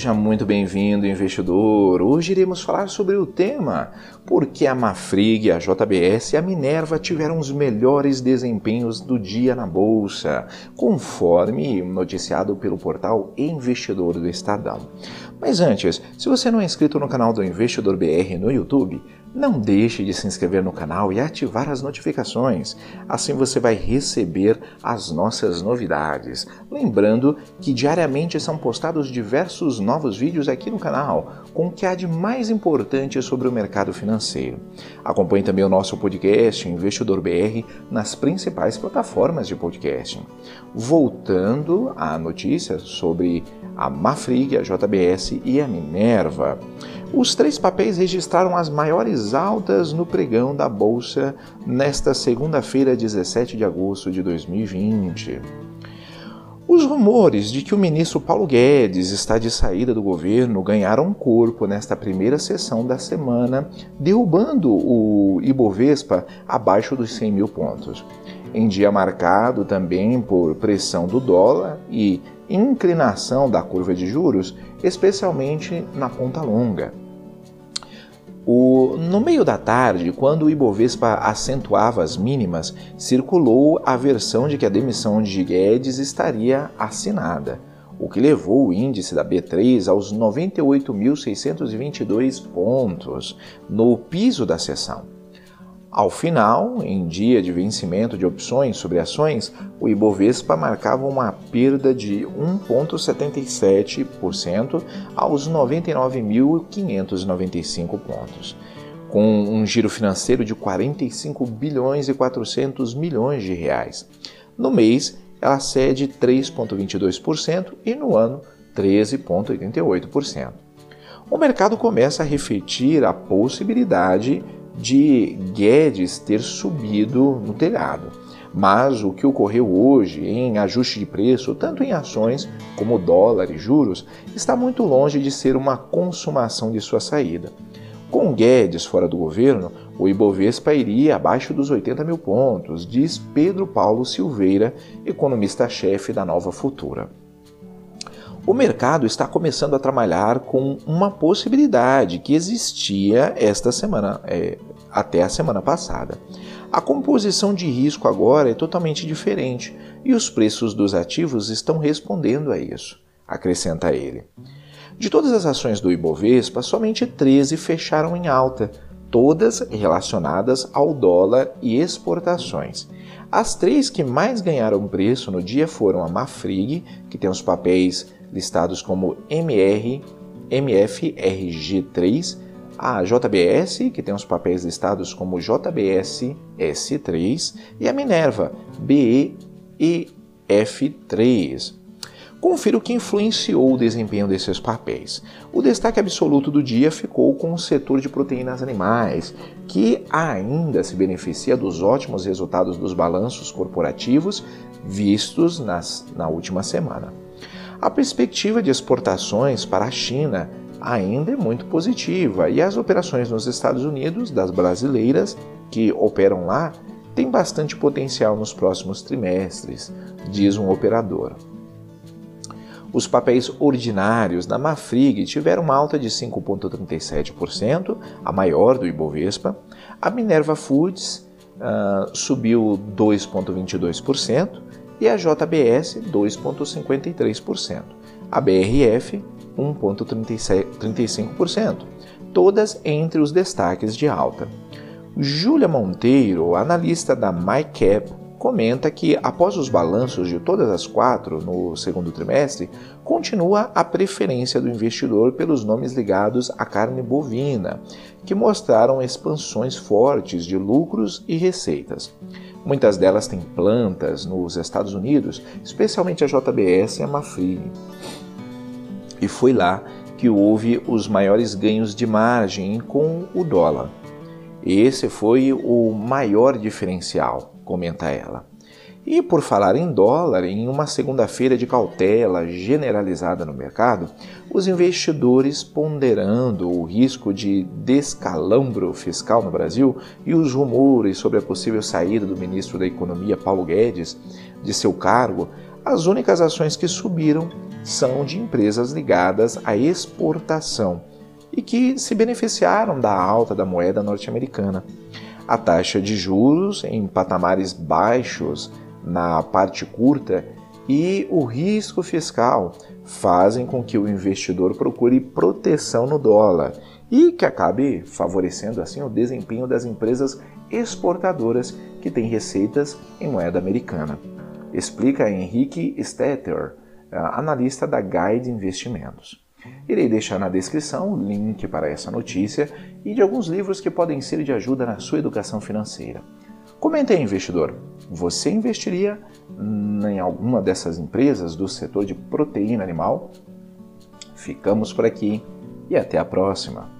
Seja muito bem-vindo, investidor. Hoje iremos falar sobre o tema por que a Mafrig, a JBS e a Minerva tiveram os melhores desempenhos do dia na bolsa, conforme noticiado pelo portal Investidor do Estadão. Mas antes, se você não é inscrito no canal do Investidor BR no YouTube, não deixe de se inscrever no canal e ativar as notificações, assim você vai receber as nossas novidades. Lembrando que diariamente são postados diversos novos vídeos aqui no canal, com o que há de mais importante sobre o mercado financeiro. Acompanhe também o nosso podcast Investidor BR nas principais plataformas de podcast. Voltando à notícia sobre a Mafrig, a JBS e a Minerva. Os três papéis registraram as maiores altas no pregão da bolsa nesta segunda-feira, 17 de agosto de 2020. Os rumores de que o ministro Paulo Guedes está de saída do governo ganharam corpo nesta primeira sessão da semana, derrubando o Ibovespa abaixo dos 100 mil pontos. Em dia marcado também por pressão do dólar e inclinação da curva de juros, especialmente na ponta longa. O, no meio da tarde, quando o Ibovespa acentuava as mínimas, circulou a versão de que a demissão de Guedes estaria assinada, o que levou o índice da B3 aos 98.622 pontos no piso da sessão. Ao final, em dia de vencimento de opções sobre ações, o Ibovespa marcava uma perda de 1,77% aos 99.595 pontos. Com um giro financeiro de 45 bilhões e 400 milhões de reais. No mês, ela cede 3,22% e no ano 13,88%. O mercado começa a refletir a possibilidade de Guedes ter subido no telhado. Mas o que ocorreu hoje em ajuste de preço, tanto em ações como dólar e juros, está muito longe de ser uma consumação de sua saída. Com Guedes fora do governo, o Ibovespa iria abaixo dos 80 mil pontos, diz Pedro Paulo Silveira, economista-chefe da Nova Futura. O mercado está começando a trabalhar com uma possibilidade que existia esta semana, é, até a semana passada. A composição de risco agora é totalmente diferente e os preços dos ativos estão respondendo a isso, acrescenta ele. De todas as ações do Ibovespa, somente 13 fecharam em alta, todas relacionadas ao dólar e exportações. As três que mais ganharam preço no dia foram a Mafrig, que tem os papéis listados como MR, MFRG3, a JBS, que tem os papéis listados como JBS S3, e a Minerva, BEF3. Confira o que influenciou o desempenho desses papéis. O destaque absoluto do dia ficou com o setor de proteínas animais, que ainda se beneficia dos ótimos resultados dos balanços corporativos vistos nas, na última semana. A perspectiva de exportações para a China ainda é muito positiva e as operações nos Estados Unidos das brasileiras que operam lá têm bastante potencial nos próximos trimestres, diz um operador. Os papéis ordinários da Mafrig tiveram uma alta de 5,37%, a maior do Ibovespa. A Minerva Foods uh, subiu 2,22% e a JBS 2,53%. A BRF 1,35%, todas entre os destaques de alta. Júlia Monteiro, analista da MyCap, comenta que, após os balanços de todas as quatro no segundo trimestre, continua a preferência do investidor pelos nomes ligados à carne bovina, que mostraram expansões fortes de lucros e receitas. Muitas delas têm plantas nos Estados Unidos, especialmente a JBS e a Mafrig e foi lá que houve os maiores ganhos de margem com o dólar. Esse foi o maior diferencial, comenta ela. E por falar em dólar, em uma segunda-feira de cautela generalizada no mercado, os investidores ponderando o risco de descalambro fiscal no Brasil e os rumores sobre a possível saída do ministro da Economia Paulo Guedes de seu cargo, As únicas ações que subiram são de empresas ligadas à exportação e que se beneficiaram da alta da moeda norte-americana. A taxa de juros em patamares baixos na parte curta e o risco fiscal fazem com que o investidor procure proteção no dólar e que acabe favorecendo assim o desempenho das empresas exportadoras que têm receitas em moeda americana. Explica Henrique Stetter, analista da Guide Investimentos. Irei deixar na descrição o link para essa notícia e de alguns livros que podem ser de ajuda na sua educação financeira. Comente aí, investidor. Você investiria em alguma dessas empresas do setor de proteína animal? Ficamos por aqui e até a próxima.